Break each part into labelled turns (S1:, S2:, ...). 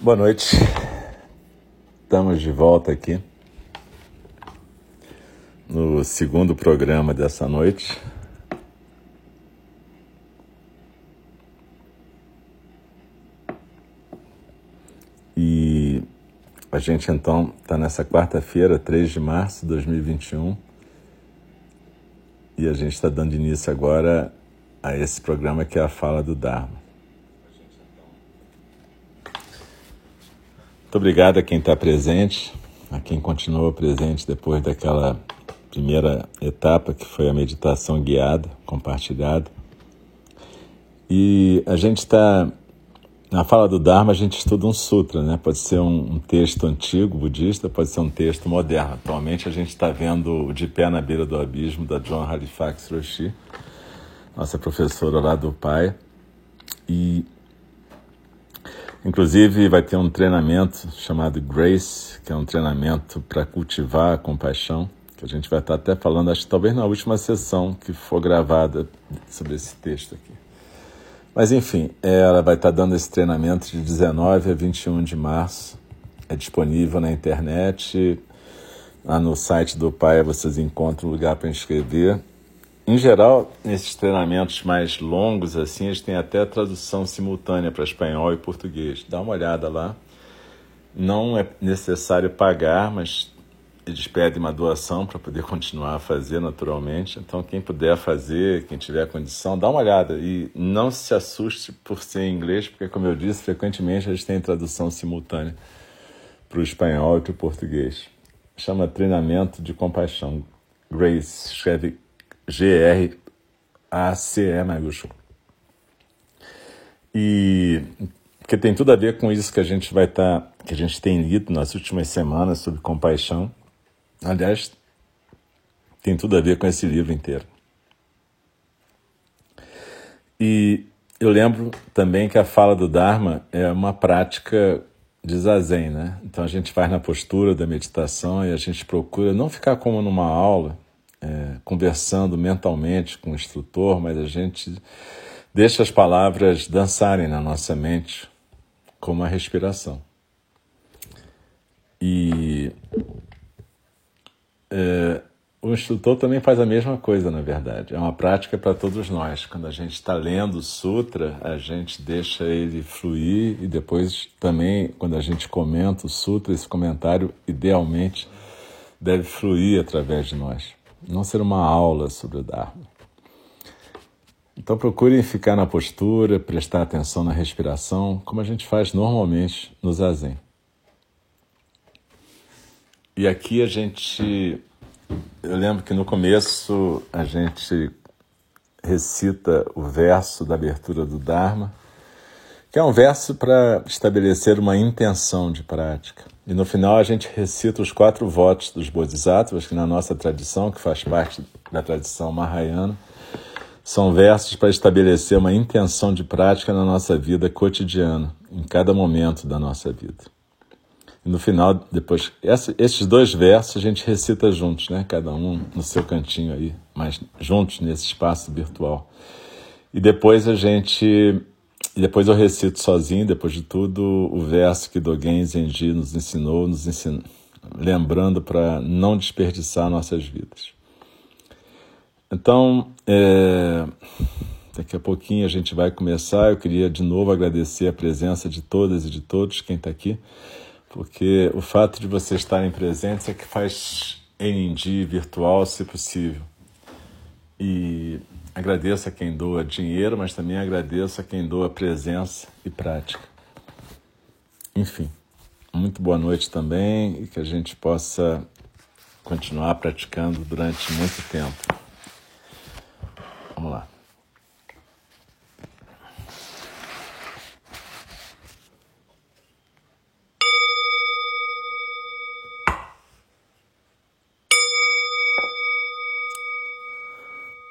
S1: Boa noite. Estamos de volta aqui no segundo programa dessa noite. E a gente então está nessa quarta-feira, 3 de março de 2021, e a gente está dando início agora a esse programa que é a Fala do Dharma. Muito obrigado a quem está presente, a quem continua presente depois daquela primeira etapa que foi a meditação guiada, compartilhada. E a gente está na fala do Dharma a gente estuda um sutra, né? Pode ser um, um texto antigo budista, pode ser um texto moderno. Atualmente a gente está vendo o De Pé na Beira do Abismo da John Halifax Roshi, nossa professora lá do pai. E Inclusive, vai ter um treinamento chamado Grace, que é um treinamento para cultivar a compaixão, que a gente vai estar até falando, acho que talvez na última sessão que for gravada sobre esse texto aqui. Mas, enfim, ela vai estar dando esse treinamento de 19 a 21 de março. É disponível na internet. Lá no site do Pai vocês encontram um lugar para inscrever. Em geral, nesses treinamentos mais longos, assim, eles têm até tradução simultânea para espanhol e português. Dá uma olhada lá. Não é necessário pagar, mas eles pedem uma doação para poder continuar a fazer naturalmente. Então, quem puder fazer, quem tiver condição, dá uma olhada. E não se assuste por ser em inglês, porque, como eu disse, frequentemente eles têm tradução simultânea para o espanhol e para o português. Chama Treinamento de Compaixão. Grace, escreve G-R-A-C-E maiúsculo. E que tem tudo a ver com isso que a gente vai estar, tá, que a gente tem lido nas últimas semanas sobre compaixão. Aliás, tem tudo a ver com esse livro inteiro. E eu lembro também que a fala do Dharma é uma prática de zazen, né? Então a gente faz na postura da meditação e a gente procura não ficar como numa aula, é, conversando mentalmente com o instrutor, mas a gente deixa as palavras dançarem na nossa mente como a respiração. E é, o instrutor também faz a mesma coisa, na verdade. É uma prática para todos nós. Quando a gente está lendo o sutra, a gente deixa ele fluir e depois também, quando a gente comenta o sutra, esse comentário idealmente deve fluir através de nós não ser uma aula sobre o Dharma. Então procurem ficar na postura, prestar atenção na respiração, como a gente faz normalmente no Zazen. E aqui a gente. Eu lembro que no começo a gente recita o verso da abertura do Dharma, que é um verso para estabelecer uma intenção de prática. E no final a gente recita os quatro votos dos Bodhisattvas, que na nossa tradição, que faz parte da tradição Mahayana, são versos para estabelecer uma intenção de prática na nossa vida cotidiana, em cada momento da nossa vida. E no final, depois, esses dois versos a gente recita juntos, né? Cada um no seu cantinho aí, mas juntos nesse espaço virtual. E depois a gente e depois eu recito sozinho, depois de tudo, o verso que Dogen Zenji nos ensinou, nos ensin... lembrando para não desperdiçar nossas vidas. Então, é... daqui a pouquinho a gente vai começar. Eu queria de novo agradecer a presença de todas e de todos quem está aqui, porque o fato de vocês estarem presentes é que faz NND virtual, se possível. E Agradeço a quem doa dinheiro, mas também agradeço a quem doa presença e prática. Enfim, muito boa noite também e que a gente possa continuar praticando durante muito tempo. Vamos lá.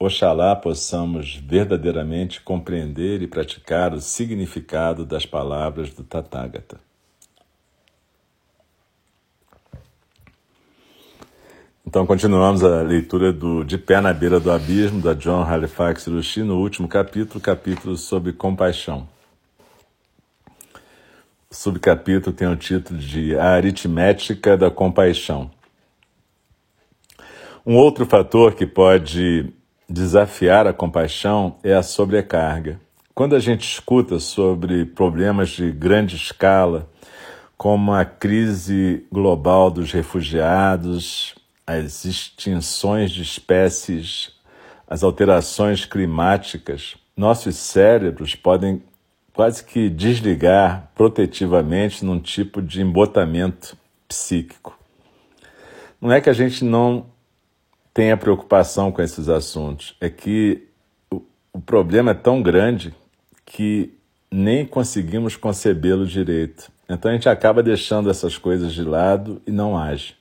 S1: Oxalá possamos verdadeiramente compreender e praticar o significado das palavras do Tathagata. Então, continuamos a leitura do De Pé na Beira do Abismo, da John Halifax Lushi, no último capítulo, capítulo sobre compaixão. O subcapítulo tem o título de A Aritmética da Compaixão. Um outro fator que pode desafiar a compaixão é a sobrecarga. Quando a gente escuta sobre problemas de grande escala, como a crise global dos refugiados, as extinções de espécies, as alterações climáticas, nossos cérebros podem quase que desligar protetivamente num tipo de embotamento psíquico. Não é que a gente não tenha preocupação com esses assuntos, é que o, o problema é tão grande que nem conseguimos concebê-lo direito. Então a gente acaba deixando essas coisas de lado e não age.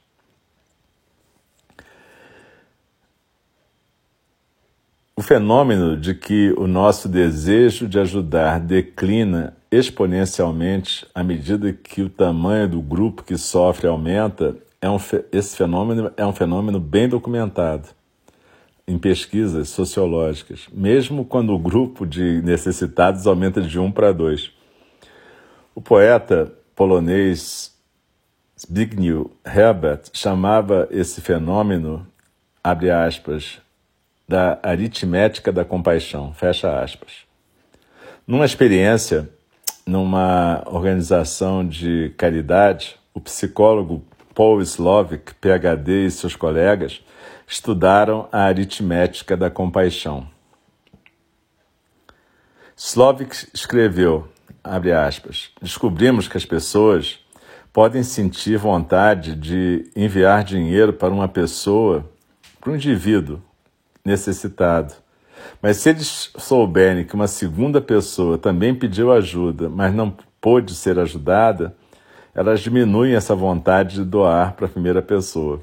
S1: O fenômeno de que o nosso desejo de ajudar declina exponencialmente à medida que o tamanho do grupo que sofre aumenta, é um, esse fenômeno é um fenômeno bem documentado em pesquisas sociológicas, mesmo quando o grupo de necessitados aumenta de um para dois. O poeta polonês Zbigniew Herbert chamava esse fenômeno, abre aspas, da aritmética da compaixão, fecha aspas. Numa experiência, numa organização de caridade, o psicólogo Paul Slovic, PhD, e seus colegas estudaram a aritmética da compaixão. Slovic escreveu, abre aspas, descobrimos que as pessoas podem sentir vontade de enviar dinheiro para uma pessoa, para um indivíduo, necessitado. Mas se eles souberem que uma segunda pessoa também pediu ajuda, mas não pôde ser ajudada, elas diminuem essa vontade de doar para a primeira pessoa.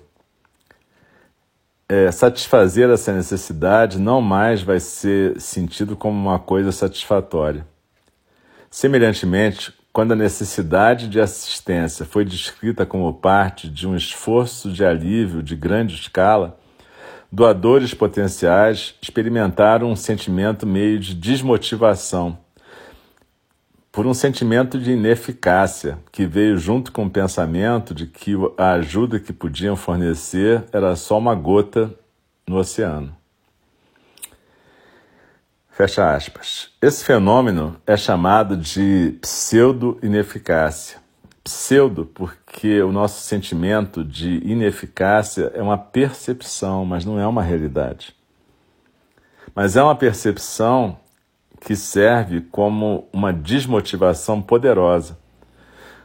S1: É, satisfazer essa necessidade não mais vai ser sentido como uma coisa satisfatória. Semelhantemente, quando a necessidade de assistência foi descrita como parte de um esforço de alívio de grande escala, doadores potenciais experimentaram um sentimento meio de desmotivação por um sentimento de ineficácia que veio junto com o pensamento de que a ajuda que podiam fornecer era só uma gota no oceano. Fecha aspas. Esse fenômeno é chamado de pseudo-ineficácia pseudo, porque o nosso sentimento de ineficácia é uma percepção, mas não é uma realidade. Mas é uma percepção que serve como uma desmotivação poderosa.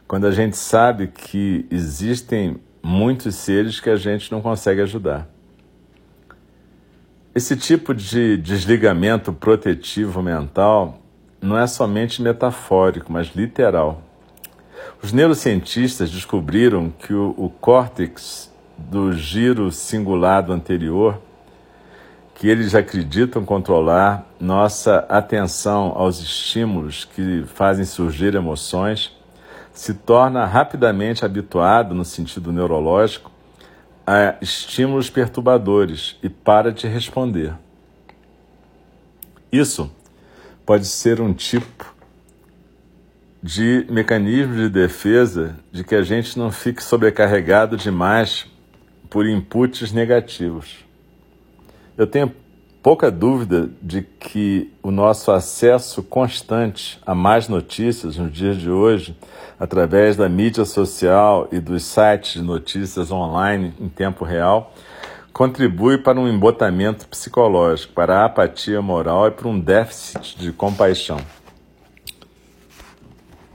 S1: Quando a gente sabe que existem muitos seres que a gente não consegue ajudar. Esse tipo de desligamento protetivo mental não é somente metafórico, mas literal. Os neurocientistas descobriram que o, o córtex do giro cingulado anterior, que eles acreditam controlar nossa atenção aos estímulos que fazem surgir emoções, se torna rapidamente habituado, no sentido neurológico, a estímulos perturbadores e para de responder. Isso pode ser um tipo de mecanismos de defesa de que a gente não fique sobrecarregado demais por inputs negativos. Eu tenho pouca dúvida de que o nosso acesso constante a mais notícias nos dias de hoje, através da mídia social e dos sites de notícias online em tempo real, contribui para um embotamento psicológico, para a apatia moral e para um déficit de compaixão.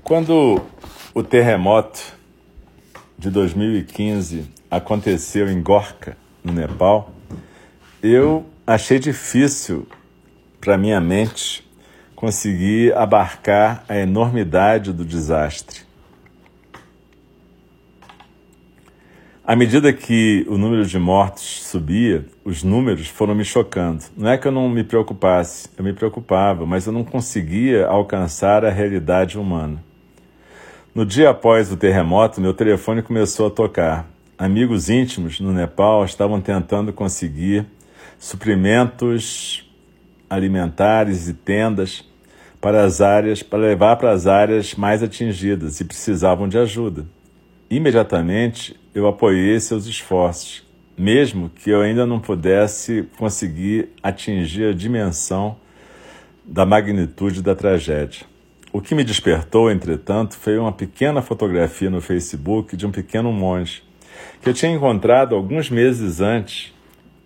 S1: Quando o terremoto de 2015 aconteceu em Gorka, no Nepal, eu achei difícil para minha mente conseguir abarcar a enormidade do desastre. À medida que o número de mortos subia, os números foram me chocando. Não é que eu não me preocupasse, eu me preocupava, mas eu não conseguia alcançar a realidade humana. No dia após o terremoto, meu telefone começou a tocar. Amigos íntimos no Nepal estavam tentando conseguir suprimentos alimentares e tendas para as áreas, para levar para as áreas mais atingidas e precisavam de ajuda. Imediatamente eu apoiei seus esforços, mesmo que eu ainda não pudesse conseguir atingir a dimensão da magnitude da tragédia. O que me despertou, entretanto, foi uma pequena fotografia no Facebook de um pequeno monge que eu tinha encontrado alguns meses antes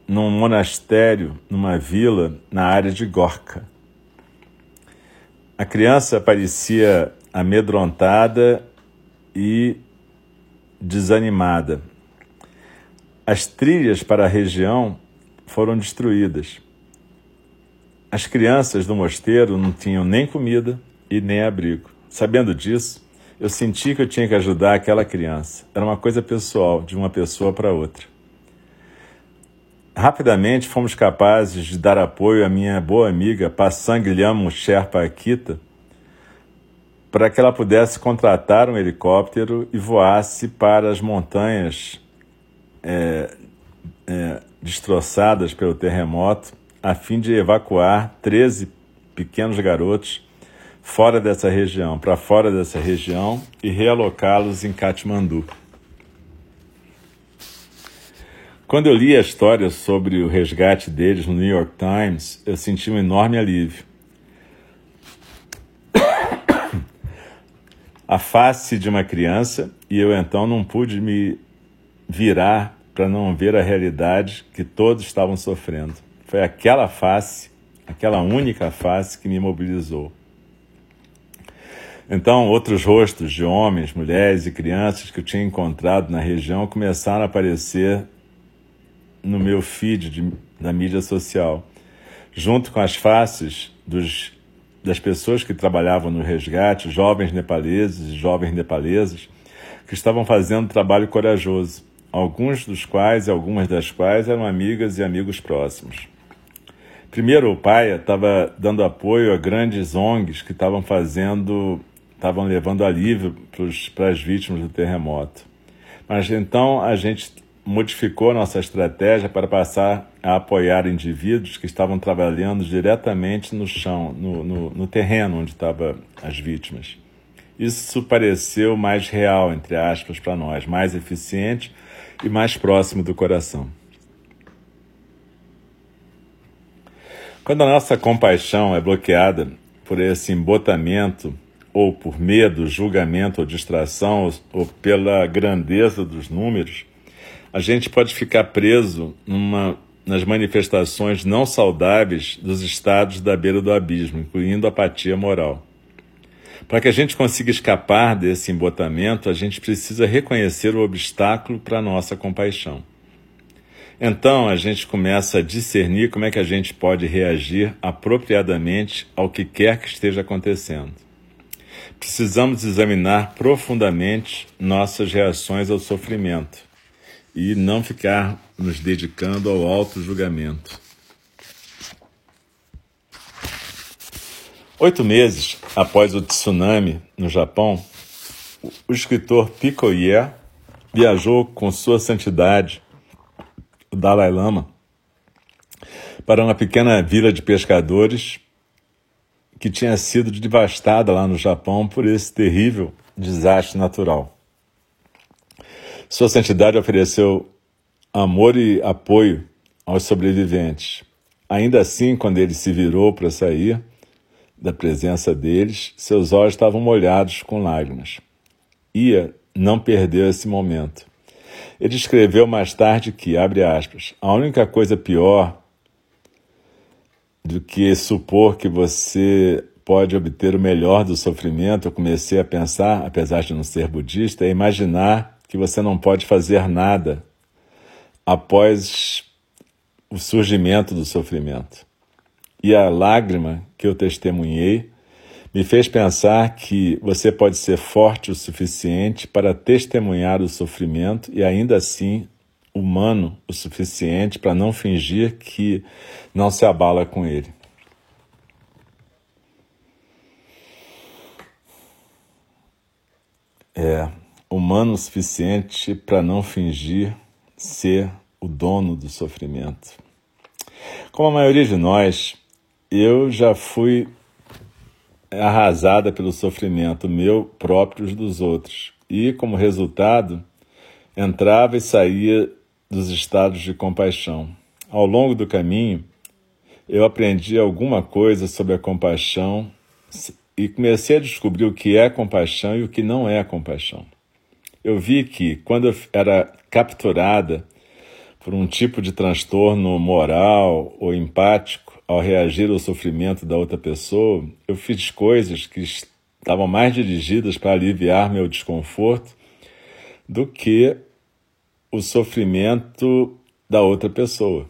S1: num monastério, numa vila na área de Gorka. A criança parecia amedrontada e desanimada. As trilhas para a região foram destruídas. As crianças do mosteiro não tinham nem comida e nem abrigo. Sabendo disso, eu senti que eu tinha que ajudar aquela criança. Era uma coisa pessoal, de uma pessoa para outra. Rapidamente fomos capazes de dar apoio à minha boa amiga Passang Lhamo Sherpa Akita, para que ela pudesse contratar um helicóptero e voasse para as montanhas é, é, destroçadas pelo terremoto, a fim de evacuar 13 pequenos garotos fora dessa região, para fora dessa região e realocá-los em Katmandu. Quando eu li a história sobre o resgate deles no New York Times, eu senti um enorme alívio. a face de uma criança e eu então não pude me virar para não ver a realidade que todos estavam sofrendo. Foi aquela face, aquela única face que me mobilizou. Então, outros rostos de homens, mulheres e crianças que eu tinha encontrado na região começaram a aparecer no meu feed da mídia social, junto com as faces dos das pessoas que trabalhavam no resgate, jovens nepaleses e jovens nepalesas, que estavam fazendo trabalho corajoso, alguns dos quais e algumas das quais eram amigas e amigos próximos. Primeiro, o pai estava dando apoio a grandes ONGs que estavam fazendo, estavam levando alívio para as vítimas do terremoto. Mas então a gente modificou nossa estratégia para passar a apoiar indivíduos que estavam trabalhando diretamente no chão, no, no, no terreno onde estavam as vítimas. Isso pareceu mais real, entre aspas, para nós, mais eficiente e mais próximo do coração. Quando a nossa compaixão é bloqueada por esse embotamento, ou por medo, julgamento ou distração, ou pela grandeza dos números, a gente pode ficar preso numa, nas manifestações não saudáveis dos estados da beira do abismo, incluindo apatia moral. Para que a gente consiga escapar desse embotamento, a gente precisa reconhecer o obstáculo para a nossa compaixão. Então a gente começa a discernir como é que a gente pode reagir apropriadamente ao que quer que esteja acontecendo. Precisamos examinar profundamente nossas reações ao sofrimento e não ficar nos dedicando ao auto-julgamento. Oito meses após o tsunami no Japão, o escritor Pico Ye viajou com Sua Santidade, o Dalai Lama, para uma pequena vila de pescadores que tinha sido devastada lá no Japão por esse terrível desastre natural. Sua Santidade ofereceu amor e apoio aos sobreviventes. Ainda assim, quando ele se virou para sair da presença deles, seus olhos estavam molhados com lágrimas. Ia não perdeu esse momento. Ele escreveu mais tarde que, abre aspas, a única coisa pior do que supor que você pode obter o melhor do sofrimento, eu comecei a pensar, apesar de não ser budista, é imaginar que você não pode fazer nada após o surgimento do sofrimento. E a lágrima que eu testemunhei me fez pensar que você pode ser forte o suficiente para testemunhar o sofrimento e ainda assim humano o suficiente para não fingir que não se abala com ele. É humano o suficiente para não fingir ser o dono do sofrimento. Como a maioria de nós, eu já fui arrasada pelo sofrimento meu próprio dos outros. E, como resultado, entrava e saía dos estados de compaixão. Ao longo do caminho, eu aprendi alguma coisa sobre a compaixão e comecei a descobrir o que é compaixão e o que não é compaixão. Eu vi que, quando eu era capturada por um tipo de transtorno moral ou empático, ao reagir ao sofrimento da outra pessoa, eu fiz coisas que estavam mais dirigidas para aliviar meu desconforto do que o sofrimento da outra pessoa.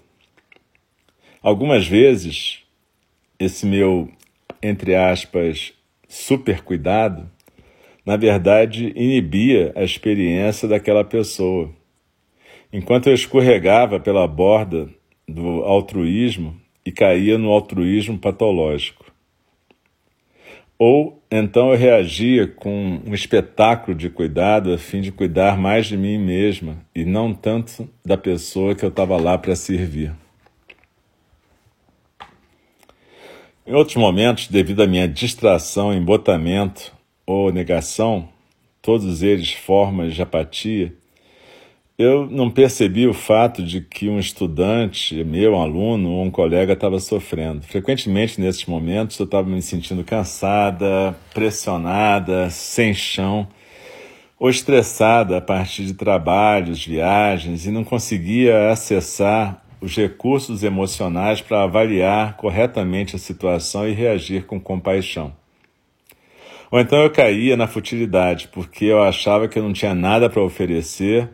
S1: Algumas vezes, esse meu, entre aspas, super cuidado, na verdade, inibia a experiência daquela pessoa. Enquanto eu escorregava pela borda do altruísmo, e caía no altruísmo patológico. Ou então eu reagia com um espetáculo de cuidado a fim de cuidar mais de mim mesma e não tanto da pessoa que eu estava lá para servir. Em outros momentos, devido à minha distração, embotamento ou negação, todos eles formas de apatia, eu não percebi o fato de que um estudante, meu um aluno ou um colega estava sofrendo. Frequentemente, nesses momentos, eu estava me sentindo cansada, pressionada, sem chão, ou estressada a partir de trabalhos, viagens, e não conseguia acessar os recursos emocionais para avaliar corretamente a situação e reagir com compaixão. Ou então eu caía na futilidade, porque eu achava que eu não tinha nada para oferecer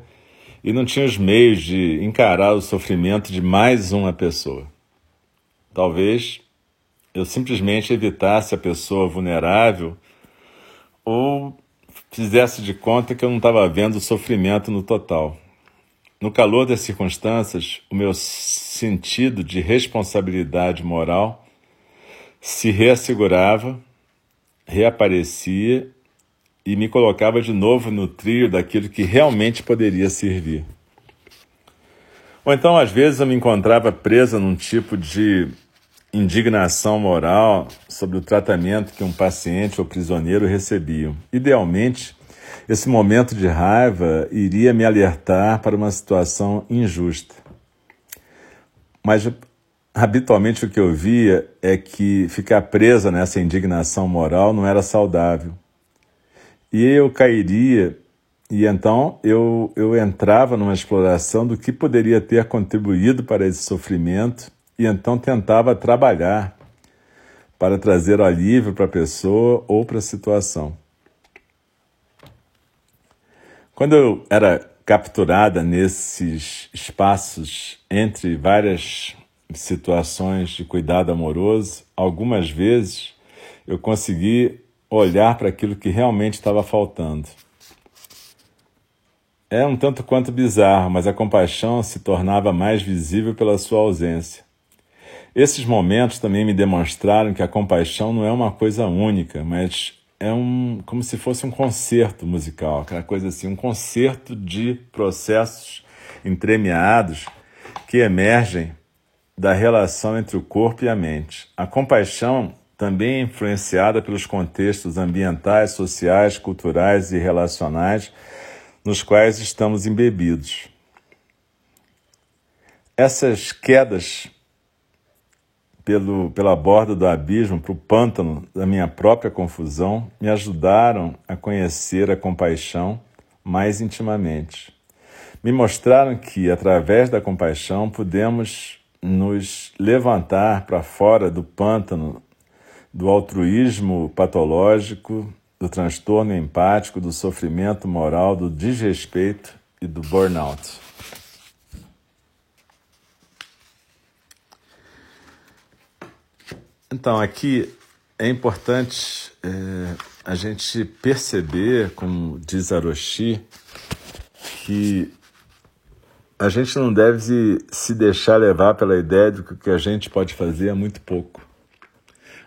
S1: e não tinha os meios de encarar o sofrimento de mais uma pessoa. Talvez eu simplesmente evitasse a pessoa vulnerável ou fizesse de conta que eu não estava vendo o sofrimento no total. No calor das circunstâncias, o meu sentido de responsabilidade moral se reassegurava, reaparecia e me colocava de novo no trio daquilo que realmente poderia servir. Ou então, às vezes, eu me encontrava presa num tipo de indignação moral sobre o tratamento que um paciente ou prisioneiro recebia. Idealmente, esse momento de raiva iria me alertar para uma situação injusta. Mas habitualmente o que eu via é que ficar presa nessa indignação moral não era saudável e eu cairia, e então eu, eu entrava numa exploração do que poderia ter contribuído para esse sofrimento, e então tentava trabalhar para trazer alívio para a pessoa ou para a situação. Quando eu era capturada nesses espaços entre várias situações de cuidado amoroso, algumas vezes eu consegui olhar para aquilo que realmente estava faltando. É um tanto quanto bizarro, mas a compaixão se tornava mais visível pela sua ausência. Esses momentos também me demonstraram que a compaixão não é uma coisa única, mas é um como se fosse um concerto musical, aquela coisa assim, um concerto de processos entremeados que emergem da relação entre o corpo e a mente. A compaixão também influenciada pelos contextos ambientais, sociais, culturais e relacionais nos quais estamos embebidos. Essas quedas pelo, pela borda do abismo para o pântano da minha própria confusão me ajudaram a conhecer a compaixão mais intimamente. Me mostraram que, através da compaixão, podemos nos levantar para fora do pântano do altruísmo patológico, do transtorno empático, do sofrimento moral, do desrespeito e do burnout. Então, aqui é importante é, a gente perceber, como diz Aroshi, que a gente não deve se deixar levar pela ideia de que o que a gente pode fazer é muito pouco.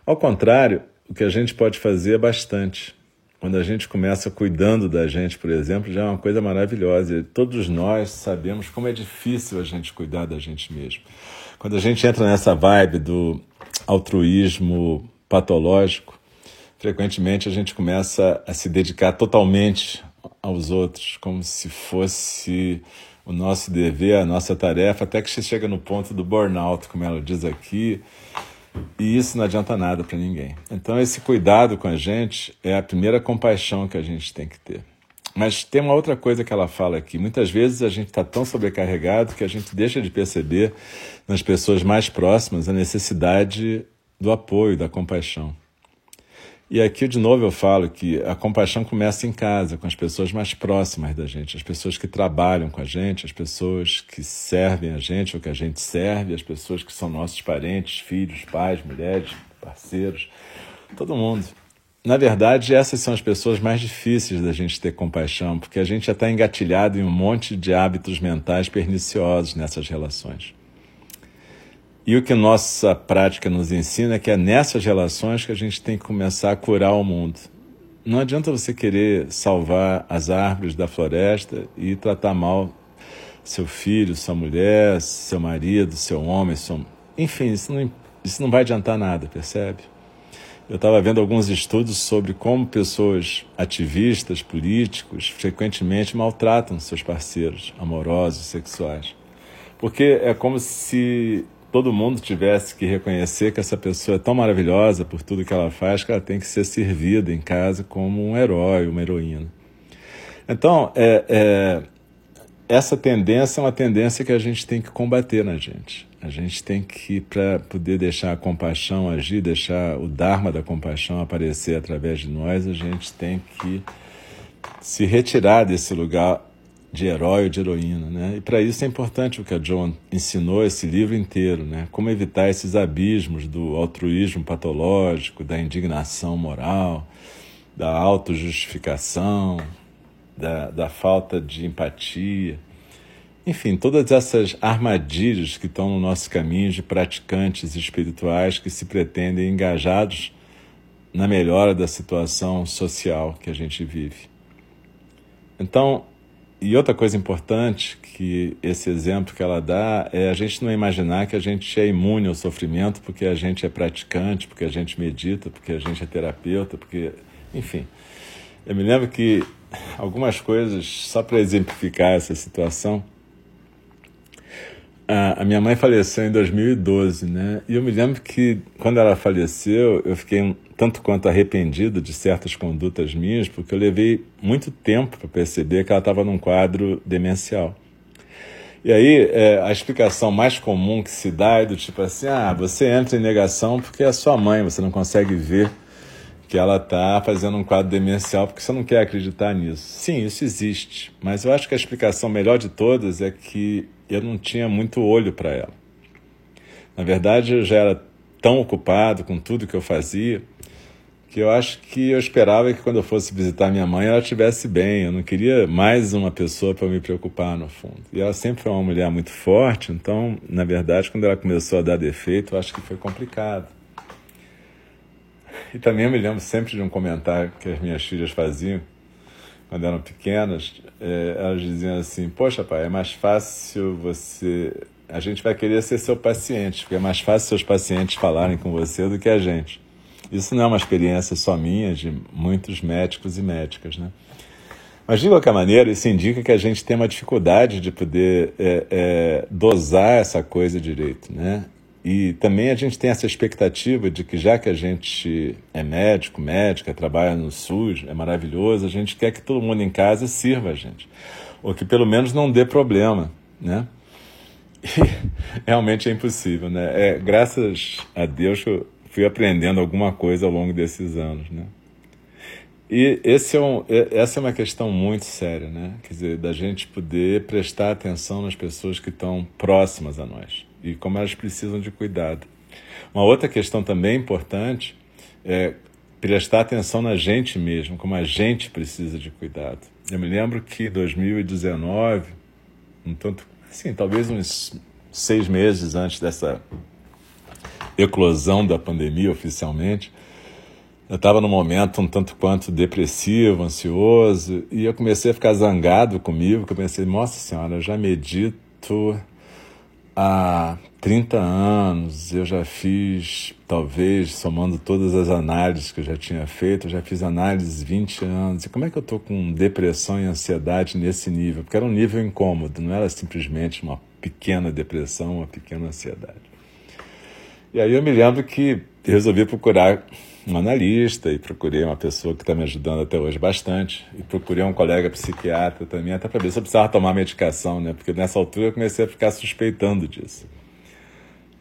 S1: Ao contrário, o que a gente pode fazer é bastante. Quando a gente começa cuidando da gente, por exemplo, já é uma coisa maravilhosa. Todos nós sabemos como é difícil a gente cuidar da gente mesmo. Quando a gente entra nessa vibe do altruísmo patológico, frequentemente a gente começa a se dedicar totalmente aos outros, como se fosse o nosso dever, a nossa tarefa, até que você chega no ponto do burnout, como ela diz aqui, e isso não adianta nada para ninguém. Então, esse cuidado com a gente é a primeira compaixão que a gente tem que ter. Mas tem uma outra coisa que ela fala aqui. Muitas vezes a gente está tão sobrecarregado que a gente deixa de perceber nas pessoas mais próximas a necessidade do apoio, da compaixão. E aqui, de novo, eu falo que a compaixão começa em casa, com as pessoas mais próximas da gente, as pessoas que trabalham com a gente, as pessoas que servem a gente ou que a gente serve, as pessoas que são nossos parentes, filhos, pais, mulheres, parceiros, todo mundo. Na verdade, essas são as pessoas mais difíceis da gente ter compaixão, porque a gente já está engatilhado em um monte de hábitos mentais perniciosos nessas relações. E o que nossa prática nos ensina é que é nessas relações que a gente tem que começar a curar o mundo. Não adianta você querer salvar as árvores da floresta e tratar mal seu filho, sua mulher, seu marido, seu homem, seu... enfim, isso não, isso não vai adiantar nada, percebe? Eu estava vendo alguns estudos sobre como pessoas ativistas, políticos, frequentemente maltratam seus parceiros amorosos, sexuais. Porque é como se todo mundo tivesse que reconhecer que essa pessoa é tão maravilhosa por tudo que ela faz que ela tem que ser servida em casa como um herói, uma heroína. Então, é, é, essa tendência é uma tendência que a gente tem que combater na gente. A gente tem que, para poder deixar a compaixão agir, deixar o Dharma da compaixão aparecer através de nós, a gente tem que se retirar desse lugar de herói ou de heroína, né? E para isso é importante o que a John ensinou esse livro inteiro, né? Como evitar esses abismos do altruísmo patológico, da indignação moral, da autojustificação, da, da falta de empatia. Enfim, todas essas armadilhas que estão no nosso caminho de praticantes espirituais que se pretendem engajados na melhora da situação social que a gente vive. Então, e outra coisa importante que esse exemplo que ela dá é a gente não imaginar que a gente é imune ao sofrimento porque a gente é praticante, porque a gente medita, porque a gente é terapeuta, porque, enfim. Eu me lembro que algumas coisas, só para exemplificar essa situação, a, minha mãe faleceu em 2012, né? E eu me lembro que quando ela faleceu, eu fiquei um tanto quanto arrependido de certas condutas minhas, porque eu levei muito tempo para perceber que ela estava num quadro demencial. E aí, é, a explicação mais comum que se dá é do tipo assim: ah, você entra em negação porque é a sua mãe, você não consegue ver que ela está fazendo um quadro demencial porque você não quer acreditar nisso. Sim, isso existe, mas eu acho que a explicação melhor de todas é que eu não tinha muito olho para ela. Na verdade, eu já era tão ocupado com tudo que eu fazia que eu acho que eu esperava que quando eu fosse visitar minha mãe ela estivesse bem. Eu não queria mais uma pessoa para me preocupar no fundo. E ela sempre foi uma mulher muito forte, então, na verdade, quando ela começou a dar defeito, eu acho que foi complicado. E também eu me lembro sempre de um comentário que as minhas filhas faziam quando eram pequenas, é, elas diziam assim: Poxa, pai, é mais fácil você. A gente vai querer ser seu paciente, porque é mais fácil seus pacientes falarem com você do que a gente. Isso não é uma experiência só minha, de muitos médicos e médicas, né? Mas, de qualquer maneira, isso indica que a gente tem uma dificuldade de poder é, é, dosar essa coisa direito, né? E também a gente tem essa expectativa de que já que a gente é médico, médica, trabalha no SUS, é maravilhoso, a gente quer que todo mundo em casa sirva a gente. Ou que pelo menos não dê problema, né? E realmente é impossível, né? É, graças a Deus eu fui aprendendo alguma coisa ao longo desses anos, né? E esse é um, essa é uma questão muito séria, né? Quer dizer, da gente poder prestar atenção nas pessoas que estão próximas a nós e como elas precisam de cuidado. Uma outra questão também importante é prestar atenção na gente mesmo, como a gente precisa de cuidado. Eu me lembro que em 2019, um tanto, assim, talvez uns seis meses antes dessa eclosão da pandemia oficialmente, eu estava num momento um tanto quanto depressivo, ansioso, e eu comecei a ficar zangado comigo, que eu pensei, nossa senhora, eu já medito há 30 anos, eu já fiz, talvez, somando todas as análises que eu já tinha feito, eu já fiz análises 20 anos, e como é que eu estou com depressão e ansiedade nesse nível? Porque era um nível incômodo, não era simplesmente uma pequena depressão, uma pequena ansiedade. E aí eu me lembro que resolvi procurar um analista e procurei uma pessoa que está me ajudando até hoje bastante. E procurei um colega psiquiatra também, até para ver se eu precisava tomar medicação, né? Porque nessa altura eu comecei a ficar suspeitando disso.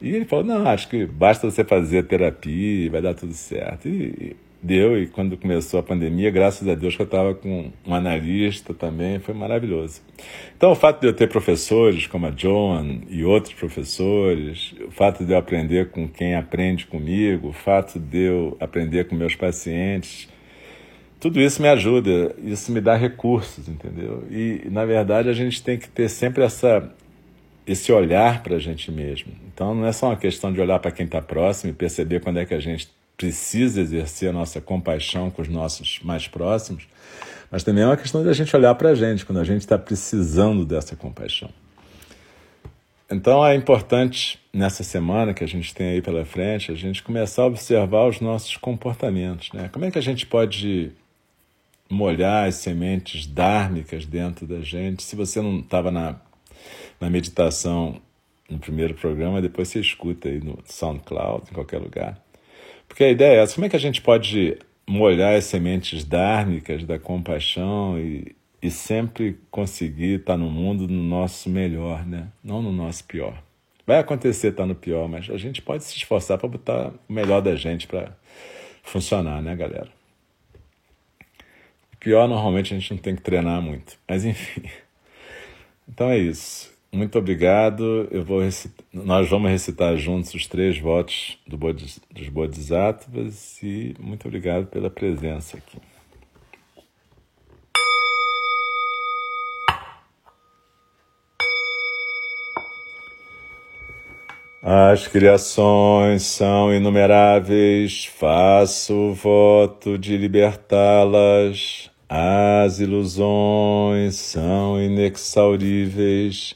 S1: E ele falou: não, acho que basta você fazer terapia vai dar tudo certo. E, deu, e quando começou a pandemia, graças a Deus que eu estava com um analista também, foi maravilhoso. Então, o fato de eu ter professores como a John e outros professores, o fato de eu aprender com quem aprende comigo, o fato de eu aprender com meus pacientes, tudo isso me ajuda, isso me dá recursos, entendeu? E, na verdade, a gente tem que ter sempre essa, esse olhar para a gente mesmo. Então, não é só uma questão de olhar para quem está próximo e perceber quando é que a gente precisa exercer a nossa compaixão com os nossos mais próximos, mas também é uma questão de a gente olhar para a gente quando a gente está precisando dessa compaixão. Então é importante nessa semana que a gente tem aí pela frente a gente começar a observar os nossos comportamentos, né? Como é que a gente pode molhar as sementes dármicas dentro da gente? Se você não estava na, na meditação no primeiro programa, depois você escuta aí no SoundCloud, em qualquer lugar. Porque a ideia é essa: como é que a gente pode molhar as sementes dármicas da compaixão e, e sempre conseguir estar no mundo no nosso melhor, né? não no nosso pior? Vai acontecer estar no pior, mas a gente pode se esforçar para botar o melhor da gente para funcionar, né, galera? Pior, normalmente, a gente não tem que treinar muito. Mas, enfim. Então é isso. Muito obrigado. Eu vou recitar, nós vamos recitar juntos os três votos do Bodhis, dos Bodhisattvas e muito obrigado pela presença aqui. As criações são inumeráveis, faço o voto de libertá-las. As ilusões são inexauríveis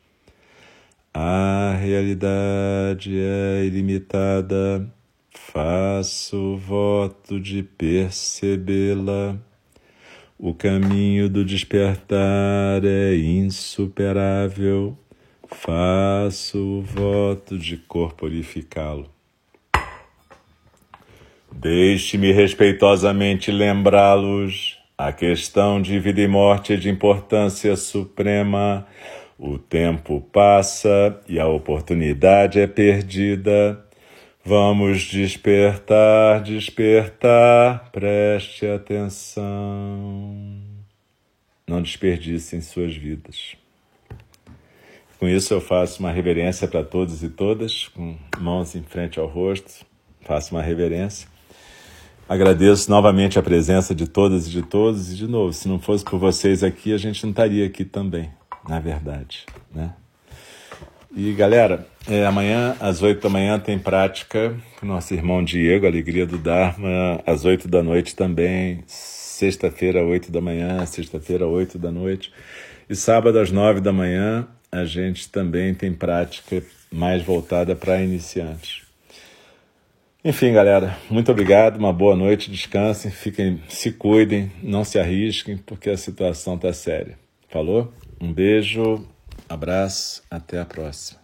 S1: A realidade é ilimitada, faço voto de percebê-la. O caminho do despertar é insuperável. Faço voto de corporificá-lo. Deixe-me respeitosamente lembrá-los. A questão de vida e morte é de importância suprema. O tempo passa e a oportunidade é perdida. Vamos despertar, despertar, preste atenção. Não desperdicem suas vidas. Com isso, eu faço uma reverência para todos e todas, com mãos em frente ao rosto, faço uma reverência. Agradeço novamente a presença de todas e de todos, e de novo, se não fosse por vocês aqui, a gente não estaria aqui também, na verdade, né? E galera, é, amanhã às oito da manhã tem prática com nosso irmão Diego, Alegria do Dharma, às oito da noite também, sexta-feira, oito da manhã, sexta-feira, oito da noite, e sábado às nove da manhã a gente também tem prática mais voltada para iniciantes. Enfim, galera, muito obrigado, uma boa noite, descansem, fiquem, se cuidem, não se arrisquem, porque a situação está séria. Falou? Um beijo, abraço, até a próxima.